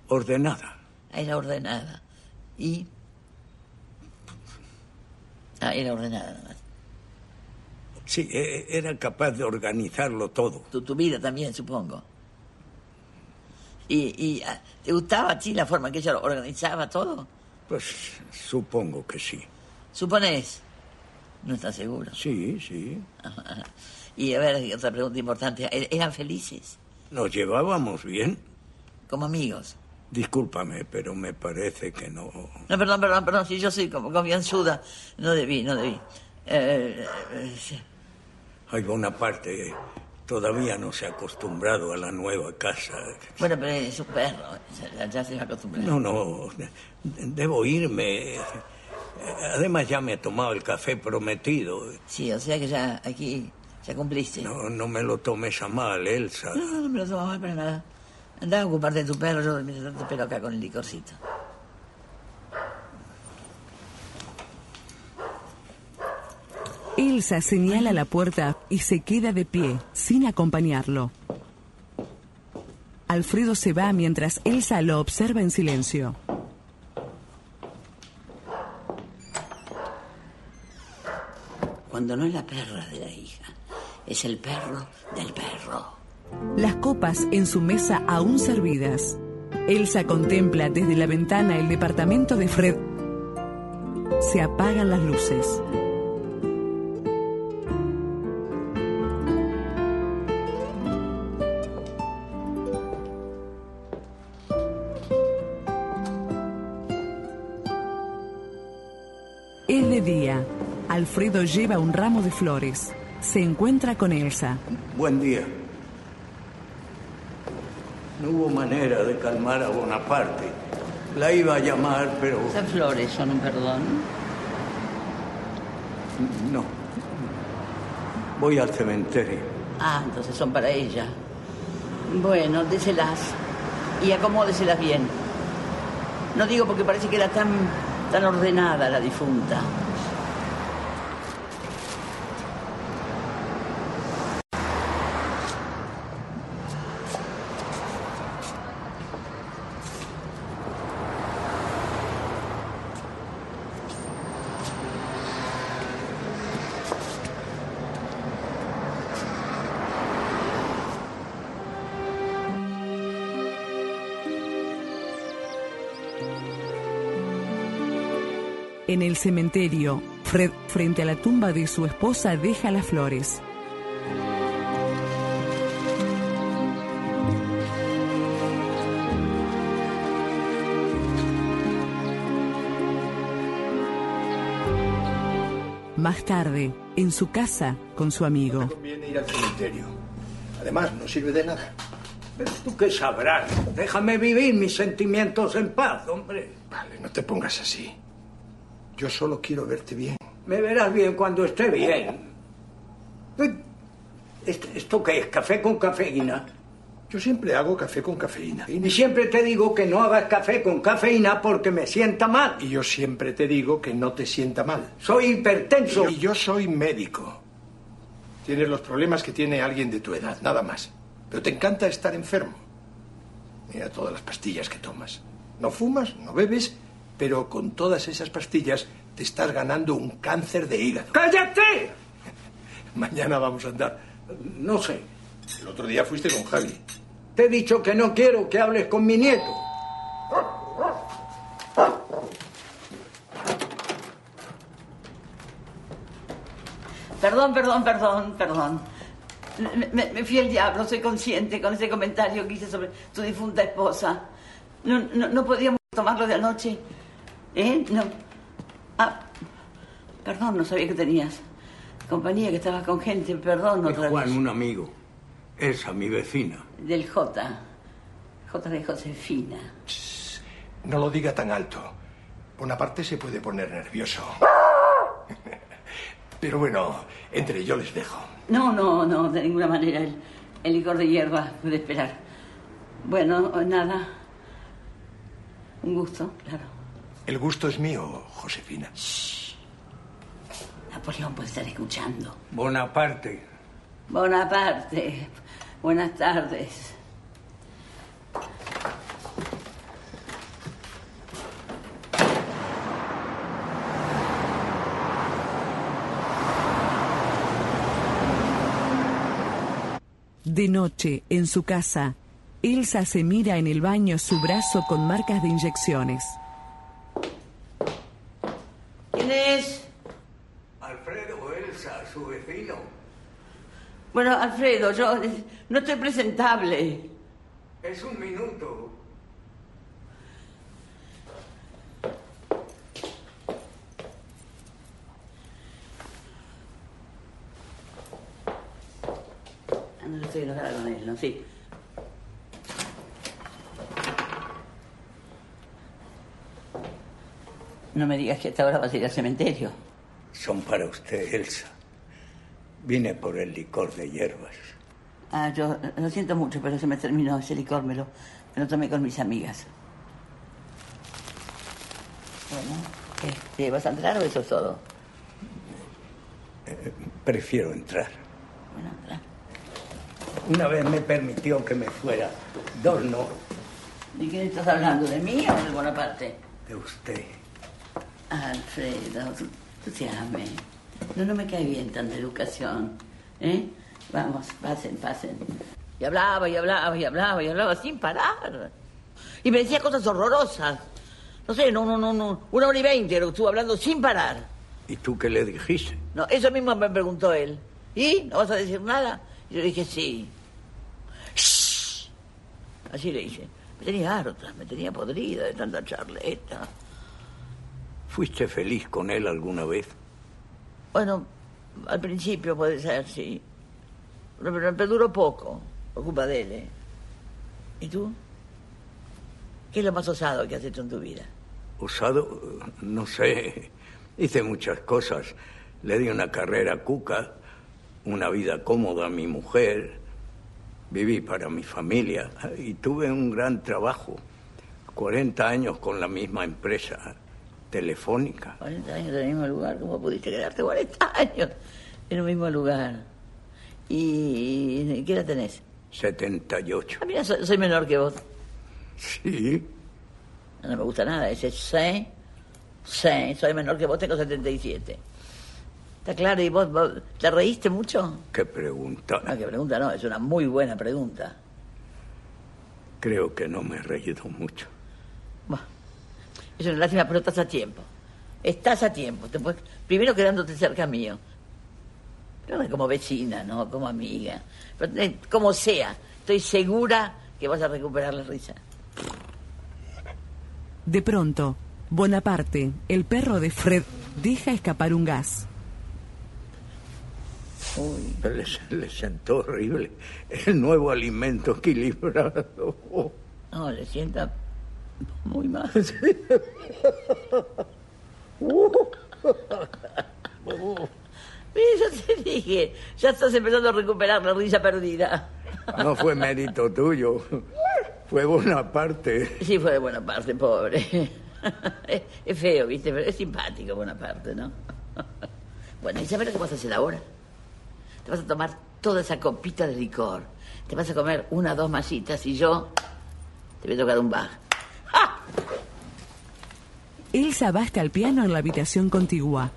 Ordenada.
Ah, era ordenada. ¿Y? Ah, era ordenada nada más.
Sí, e, era capaz de organizarlo todo.
Tu, tu vida también, supongo. ¿Y, ah, te gustaba a ti la forma que ella lo organizaba todo?
Pues supongo que sí.
¿Supones? ¿No estás seguro?
Sí, sí. (laughs)
Y a ver, otra pregunta importante. ¿E-, ¿Eran felices?
¿Nos llevábamos bien?
Como amigos.
Discúlpame, pero me parece que no.
No, perdón, perdón, perdón. Si yo soy como confianzuda, no debí, no debí. Eh, eh,
hay una parte todavía no se ha acostumbrado a la nueva casa.
Bueno, pero es un perro, ya se va a acostumbrar.
No, no, debo irme. Además ya me he tomado el café prometido.
Sí, o sea que ya aquí ya cumpliste.
No, no me lo tomes a mal, Elsa.
No, no, no me lo tomo mal para nada. Anda a ocuparte de tu perro, yo te espero acá con el licorcito.
Elsa señala la puerta y se queda de pie, sin acompañarlo. Alfredo se va mientras Elsa lo observa en silencio.
Cuando no es la perra de la hija, es el perro del perro.
Las copas en su mesa aún servidas. Elsa contempla desde la ventana el departamento de Fred. Se apagan las luces. Día. Alfredo lleva un ramo de flores. Se encuentra con Elsa.
Buen día. No hubo manera de calmar a Bonaparte. La iba a llamar, pero...
Esas flores son un perdón.
No. Voy al cementerio.
Ah, entonces son para ella. Bueno, déselas. Y acomódeselas bien. No digo porque parece que era tan, tan ordenada la difunta.
En el cementerio, Fred, frente a la tumba de su esposa, deja las flores. Más tarde, en su casa, con su amigo.
Conviene ir al cementerio. Además, no sirve de nada.
Pero tú qué sabrás. Déjame vivir mis sentimientos en paz, hombre.
Vale, no te pongas así. Yo solo quiero verte bien.
Me verás bien cuando esté bien. ¿Esto, esto qué es? ¿Café con cafeína?
Yo siempre hago café con cafeína.
Y siempre te digo que no hagas café con cafeína porque me sienta mal.
Y yo siempre te digo que no te sienta mal.
Soy hipertenso.
Y yo soy médico. Tienes los problemas que tiene alguien de tu edad, nada más. Pero te encanta estar enfermo. Mira todas las pastillas que tomas. No fumas, no bebes, pero con todas esas pastillas te estás ganando un cáncer de hígado.
¡Cállate! (laughs)
Mañana vamos a andar.
No sé.
El otro día fuiste con Javi.
Te he dicho que no quiero que hables con mi nieto.
Perdón, perdón, perdón, perdón. Me, me- me fui al diablo, soy consciente con ese comentario que hice sobre tu difunta esposa. No, no, no podíamos tomarlo de anoche. ¿Eh? No. Ah, perdón, no sabía que tenías compañía, que estabas con gente. Perdón,
Es
otra
Juan,
vez.
un amigo. Esa, mi vecina.
Del J. J de Josefina.
No lo diga tan alto. Bonaparte se puede poner nervioso. (laughs) Pero bueno, entre yo les dejo.
No, no, no, de ninguna manera. El, el licor de hierba puede esperar. Bueno, nada. Un gusto, claro.
El gusto es mío, Josefina.
Napoleón puede estar escuchando.
Bonaparte.
Bonaparte. Buenas tardes.
De noche, en su casa, Elsa se mira en el baño su brazo con marcas de inyecciones.
¿Quién es?
Alfredo Elsa, su vecino.
Bueno, Alfredo, yo eh, no estoy presentable.
Es un minuto.
Ah, no, estoy enojada con él, ¿no? Sí. No me digas que hasta ahora vas a ir al cementerio.
Son para usted, Elsa. Vine por el licor de hierbas.
Ah, yo lo siento mucho, pero se me terminó ese licor, me lo, me lo tomé con mis amigas. Bueno, este, ¿vas a entrar o eso es todo?
Eh, prefiero entrar.
Bueno, entra.
Una vez me permitió que me fuera. Dos no.
¿De quién estás hablando? ¿De mí o de Bonaparte?
De usted.
Alfredo, tú, tú te ames. No, no me cae bien tanta educación. ¿Eh? Vamos, pasen, pasen. Y hablaba, y hablaba, y hablaba, y hablaba sin parar. Y me decía cosas horrorosas. No sé, no, no, no, no. Una hora y veinte lo estuvo hablando sin parar.
¿Y tú qué le dijiste?
No, eso mismo me preguntó él. ¿Y? ¿No vas a decir nada? Y yo dije, sí. Shh. Así le dije. Me tenía harta, me tenía podrida de tanta charleta.
¿Fuiste feliz con él alguna vez?
Bueno, al principio puede ser, sí. Pero, pero duró poco, por culpa de él. ¿eh? ¿Y tú? ¿Qué es lo más osado que has hecho en tu vida?
Osado, no sé. Hice muchas cosas. Le di una carrera a Cuca, una vida cómoda a mi mujer. Viví para mi familia y tuve un gran trabajo. 40 años con la misma empresa telefónica.
40 años en el mismo lugar, ¿cómo pudiste quedarte 40 años en el mismo lugar? ¿Y, qué edad tenés?
78.
Ah, mira, soy, soy menor que vos.
Sí.
No me gusta nada, ese sé, sé, soy menor que vos, tengo 77. ¿Está claro? ¿Y vos, vos te reíste mucho?
¿Qué pregunta?
No, qué pregunta no, es una muy buena pregunta.
Creo que no me he reído mucho.
Es una lástima, pero estás a tiempo. Estás a tiempo. Te puedes- Primero quedándote cerca mío. Pero no como vecina, ¿no? Como amiga. Pero, eh, como sea, estoy segura que vas a recuperar la risa.
De pronto, Bonaparte, el perro de Fred, deja escapar un gas.
Le, le sentó horrible. El nuevo alimento equilibrado.
No, le sienta muy mal. (laughs) Mira, yo te dije, ya estás empezando a recuperar la risa perdida.
No fue mérito tuyo. Fue Bonaparte.
Sí, fue de buena parte, pobre. (laughs) Es, feo, ¿viste? Pero es simpático, buena parte, ¿no? (laughs) Bueno, ¿y sabes lo que vas a hacer ahora? Te vas a tomar toda esa copita de licor. Te vas a comer una o dos masitas y yo te voy a tocar un baj.
Elsa va hasta el piano en la habitación contigua.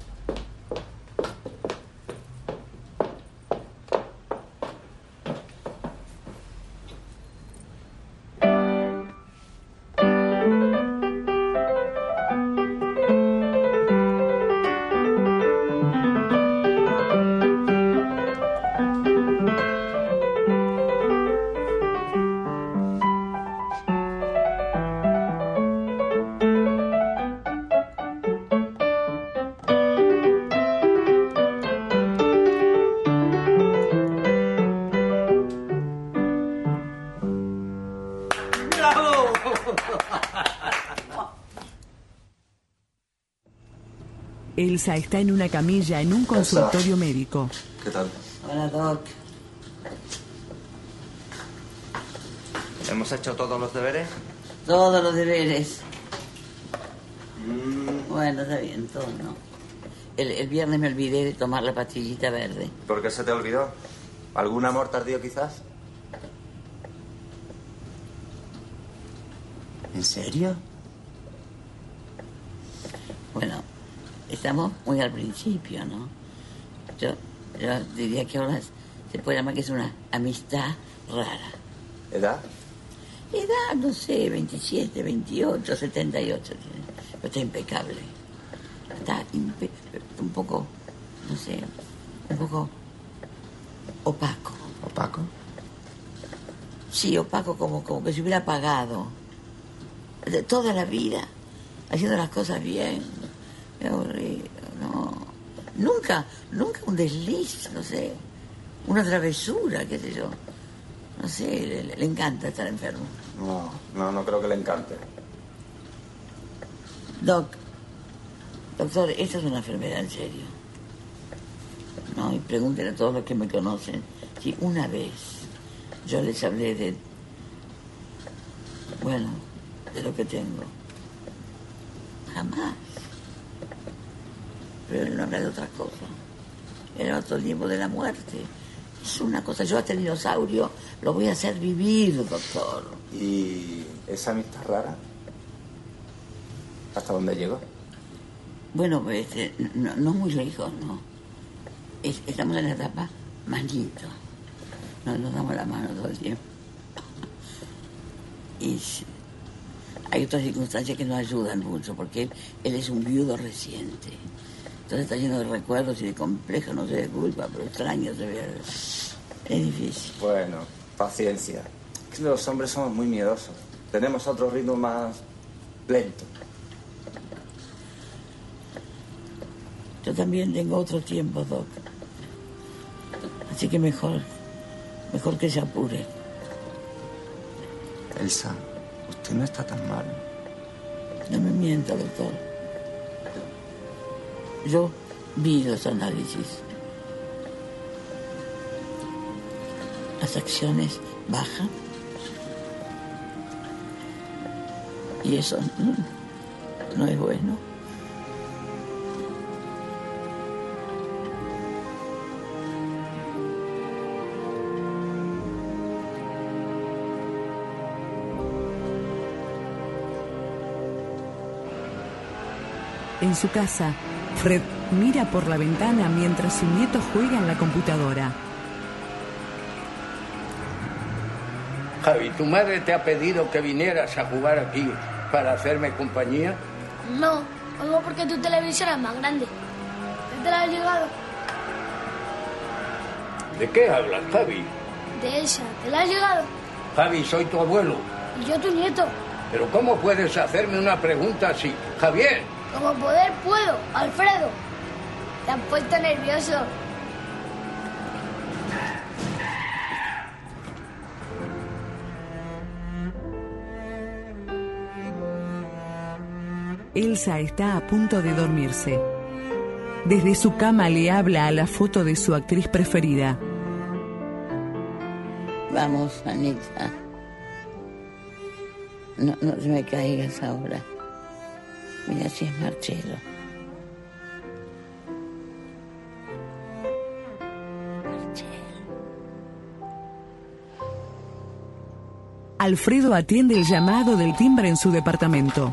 Elsa está en una camilla en un consultorio médico.
¿Qué tal?
Hola, Doc.
¿Hemos hecho todos los deberes?
Todos los deberes. Bueno, está bien, todo no. El, el viernes me olvidé de tomar la pastillita verde.
¿Por qué se te olvidó? ¿Algún amor tardío quizás? ¿En serio?
Bueno, estamos muy al principio, ¿no? Yo, yo diría que ahora se puede llamar que es una amistad rara.
¿Edad?
Edad, no sé, 27, 28, 78. tiene. Pero está impecable. Está impe- un poco, no sé, un poco opaco.
¿Opaco?
Sí, opaco como, como que se hubiera apagado. De toda la vida, haciendo las cosas bien. Nunca, nunca un desliz, no sé. Una travesura, qué sé yo. No sé, le, le encanta estar enfermo.
No, no, no creo que le encante.
Doc, doctor, esta es una enfermedad en serio. No, y pregúntenle a todos los que me conocen si una vez yo les hablé de, bueno, de lo que tengo. Jamás. Pero él no habla de otra cosa. Él habla todo el tiempo de la muerte. Es una cosa, yo a este dinosaurio lo voy a hacer vivir, doctor.
¿Y esa amistad rara? ¿Hasta dónde llegó?
Bueno, pues este, no, no muy lejos, ¿no? Es- estamos en la etapa manito. Nos, nos damos la mano todo el tiempo. (laughs) Y hay otras circunstancias que nos ayudan mucho, porque él, él es un viudo reciente. Entonces está lleno de recuerdos y de complejos, no sé de culpa, pero extraño se ve. Es difícil.
Bueno, paciencia. Es que los hombres somos muy miedosos. Tenemos otro ritmo más lento.
Yo también tengo otro tiempo, Doc. Así que mejor, mejor que se apure.
Elsa, usted no está tan mal.
No me mienta, doctor. Yo vi los análisis. Las acciones bajan. Y eso no, no es bueno.
En su casa, Fred mira por la ventana mientras su nieto juega en la computadora.
Javi, ¿tu madre te ha pedido que vinieras a jugar aquí para hacerme compañía?
No, vengo porque tu televisión es más grande. ¿Ya te la has llegado?
¿De qué hablas, Javi?
De esa, ¿te la has llegado?
Javi, soy tu abuelo.
Y yo tu nieto.
Pero ¿cómo puedes hacerme una pregunta así? Javier,
Como poder puedo, Alfredo. Te has puesto nervioso.
Elsa está a punto de dormirse. Desde su cama le habla a la foto de su actriz preferida.
Vamos, Anita. No, no te me caigas ahora. Mira si es Marcelo.
Alfredo atiende el llamado del timbre en su departamento.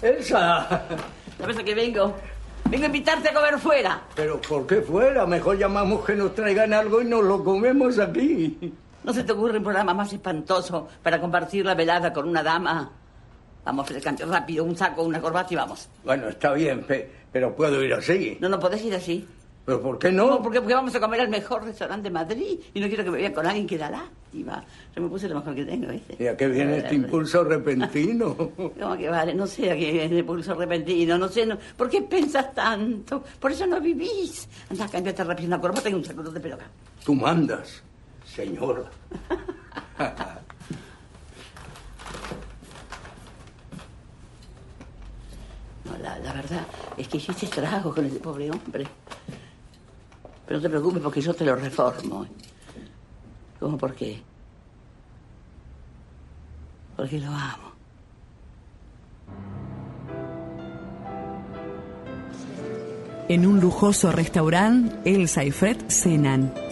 Elsa.
¿Sabes a qué vengo? Vengo a invitarte a comer fuera.
Pero ¿por qué fuera? Mejor llamamos que nos traigan algo y nos lo comemos aquí.
¿No se te ocurre un programa más espantoso para compartir la velada con una dama? Vamos, Fred, rápido, un saco, una corbata y vamos.
Bueno, está bien, pe- pero puedo ir así.
No, no podés ir así.
¿Pero por qué no?
porque, porque vamos a comer al mejor restaurante de Madrid y no quiero que me vean con alguien que da lástima. Yo me puse lo mejor que tengo, ¿viste?
¿Y a qué viene este impulso repentino? (laughs)
¿Cómo que vale? No sé a qué viene el pulso repentino, no sé, no. ¿por qué pensas tanto? Por eso no vivís. Anda, cámbiate rápido una corbata y un saco de pelo acá.
Tú mandas, señora. (laughs)
La, verdad es que hiciste estragos con ese pobre hombre. Pero no te preocupes porque yo te lo reformo. ¿Cómo por qué? Porque lo amo.
En un lujoso restaurante, Elsa y Fred cenan.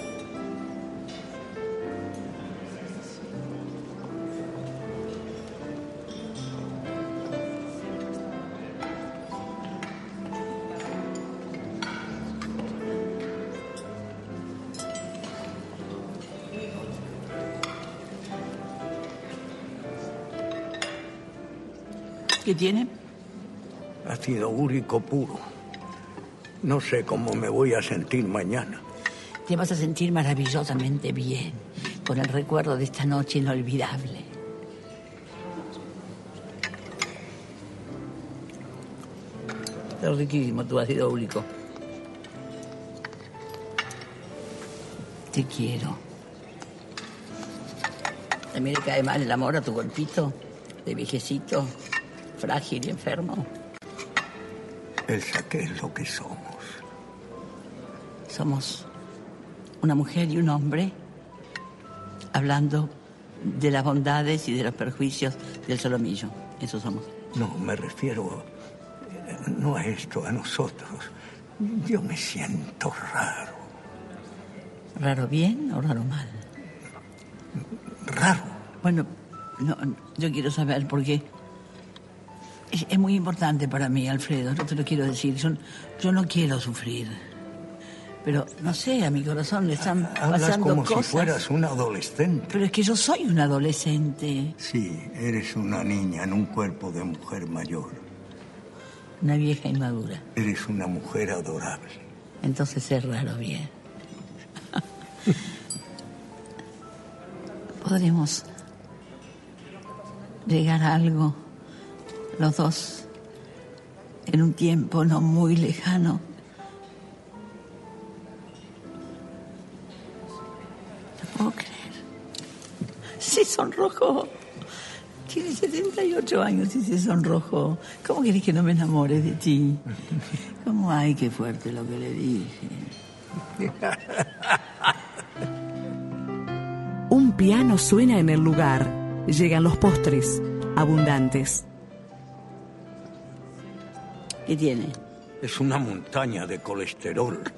Tiene?
Ácido úrico puro. No sé cómo me voy a sentir mañana.
Te vas a sentir maravillosamente bien con el recuerdo de esta noche inolvidable. Es riquísimo tu ácido úrico. Te quiero. Mí le cae mal el amor a tu golpito de viejecito, frágil y enfermo.
Elsa, ¿qué es lo que somos?
Somos una mujer y un hombre hablando de las bondades y de los perjuicios del solomillo. Eso somos.
No, me refiero eh, no a esto, a nosotros. Yo me siento raro.
¿Raro bien o raro mal?
Raro.
Bueno, no, yo quiero saber porque es, es muy importante para mí, Alfredo, no te lo quiero decir. Yo, yo no quiero sufrir. Pero, no sé, a mi corazón le están
Hablas
pasando
como
cosas.
si fueras un adolescente.
Pero es que yo soy un adolescente,
Sí, eres una niña en un cuerpo de mujer mayor.
una vieja inmadura.
Eres una mujer adorable.
Entonces es raro bien. (laughs) Podremos llegar a algo, los dos, en un tiempo no muy lejano. No puedo creer. Se sonrojó. Tiene 78 años y se sonrojó. ¿Cómo querés que no me enamore de ti? ¿Cómo? Ay, qué fuerte lo que le dije.
Un piano suena en el lugar. Llegan los postres, abundantes.
¿Qué tiene?
Es una montaña de colesterol. (laughs)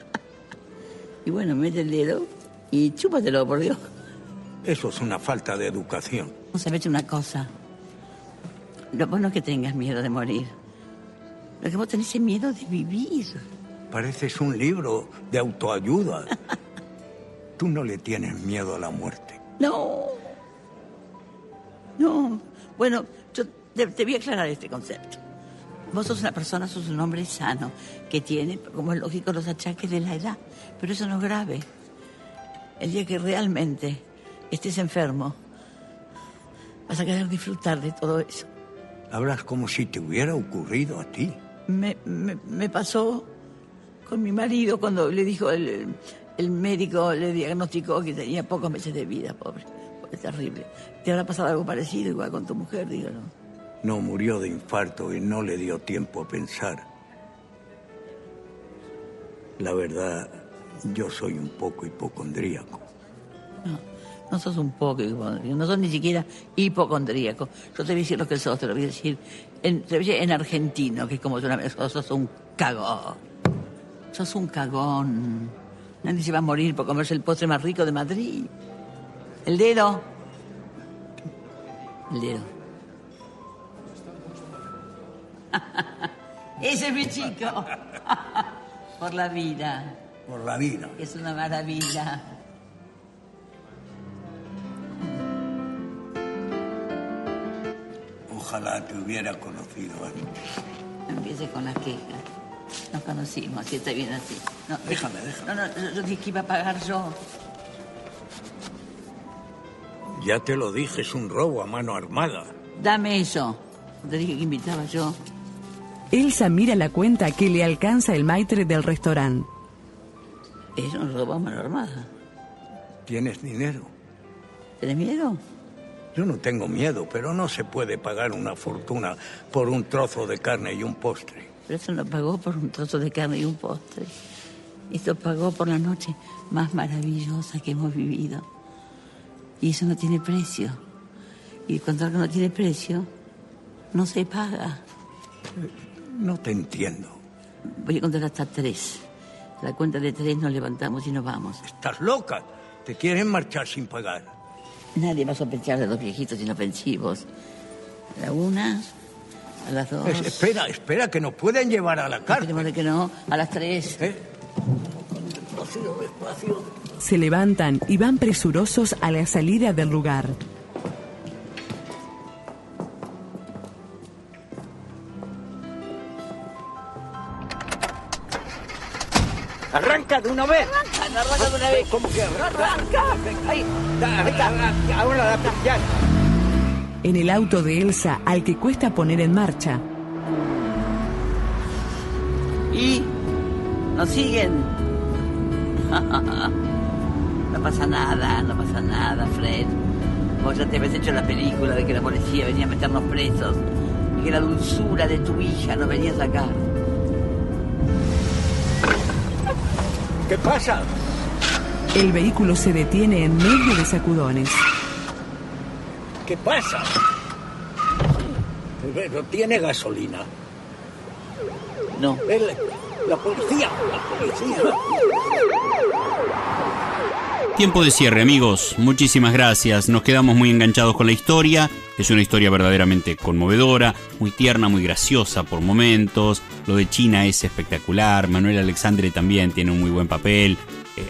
Y bueno, mete el dedo y chúpatelo, por Dios.
Eso es una falta de educación.
No eche una cosa. Lo bueno es que tengas miedo de morir. Lo que vos tenés es miedo de vivir.
Pareces un libro de autoayuda. (laughs) Tú no le tienes miedo a la muerte.
No. No. Bueno, yo te, te voy a aclarar este concepto. Vos sos una persona, sos un hombre sano, que tiene, como es lógico, los achaques de la edad. Pero eso no es grave. El día que realmente estés enfermo, vas a querer disfrutar de todo eso.
Hablas como si te hubiera ocurrido a ti.
Me, me, me pasó con mi marido cuando le dijo el, el médico, le diagnosticó que tenía pocos meses de vida, pobre. Es terrible. ¿Te habrá pasado algo parecido igual con tu mujer? Dígalo.
No murió de infarto y no le dio tiempo a pensar. La verdad, yo soy un poco hipocondríaco.
No, no sos un poco hipocondríaco, no sos ni siquiera hipocondríaco. Yo te voy a decir lo que sos, te lo voy a decir en, te voy a decir en argentino, que es como una sos un cagón. Sos un cagón. Nadie se va a morir por comerse el postre más rico de Madrid. El dedo. El dedo. (laughs) Ese es mi chico. (laughs) Por la vida.
Por la vida.
Es una maravilla.
Ojalá te hubiera conocido antes.
No empieces con las quejas. Nos conocimos, así está bien así. No,
Déjame, déjame.
No, no, yo, yo dije que iba a pagar yo.
Ya te lo dije, es un robo a mano armada.
Dame eso. Te dije que invitaba yo.
Elsa mira la cuenta que le alcanza el maitre del restaurante.
Es un robo a mano armada.
¿Tienes dinero?
¿Tienes miedo?
Yo no tengo miedo, pero no se puede pagar una fortuna por un trozo de carne y un postre.
Pero eso no pagó por un trozo de carne y un postre. Esto pagó por la noche más maravillosa que hemos vivido. Y eso no tiene precio. Y cuando algo no tiene precio, no se paga.
No te entiendo.
Voy a contar hasta tres. La cuenta de tres nos levantamos y nos vamos.
¿Estás loca? Te quieren marchar sin pagar.
Nadie va a sospechar de los viejitos inofensivos. A la una, a las dos.
Es- espera, espera, que nos pueden llevar a la cárcel.
Esperemos de que no, a las tres.
Despacio, despacio.
Se levantan y van presurosos a la salida del lugar.
¡Arranca de una vez!
¡Arranca de una vez!
¿Cómo que arranca?
¡Arranca!
¡Ahí! Ahí está. Ahora la ya.
En el auto de Elsa, al que cuesta poner en marcha,
Y nos siguen. (laughs) No pasa nada, no pasa nada, Fred. Vos ya te habías hecho la película de que la policía venía a meternos presos y que la dulzura de tu hija nos venía a sacar.
¿Qué pasa?
el vehículo se detiene en medio de sacudones.
¿Qué pasa? Pero tiene gasolina.
No.
La policía, la policía.
Tiempo de cierre, amigos. Muchísimas gracias. Nos quedamos muy enganchados con la historia. Es una historia verdaderamente conmovedora, muy tierna, muy graciosa por momentos. Lo de China es espectacular. Manuel Alexandre también tiene un muy buen papel. eh,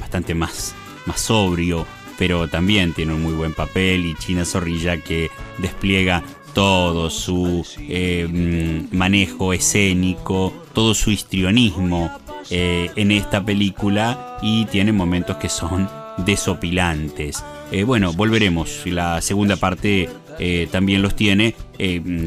bastante más, más sobrio, pero también tiene un muy buen papel. Y China Zorrilla que despliega todo su eh, mm, manejo escénico, todo su histrionismo eh, en esta película y tiene momentos que son desopilantes. Eh, bueno, volveremos. La segunda parte eh, también los tiene.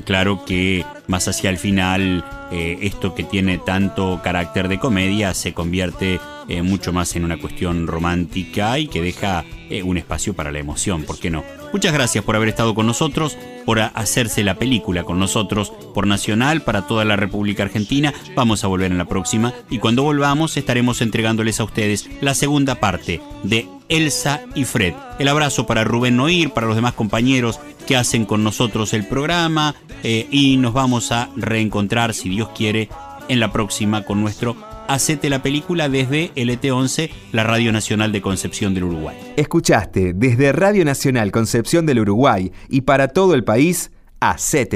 Claro que más hacia el final, esto que tiene tanto carácter de comedia se convierte mucho más en una cuestión romántica y que deja un espacio para la emoción, ¿por qué no? Muchas gracias por haber estado con nosotros, por hacerse la película con nosotros, por Nacional, para toda la República Argentina. Vamos a volver en la próxima y cuando volvamos estaremos entregándoles a ustedes la segunda parte de Elsa y Fred. El abrazo para Rubén Noir, para los demás compañeros que hacen con nosotros el programa eh, y nos vamos a reencontrar, si Dios quiere, en la próxima con nuestro Hacete la película desde LT11, la Radio Nacional de Concepción del Uruguay.
Escuchaste desde Radio Nacional Concepción del Uruguay y para todo el país, Hacete la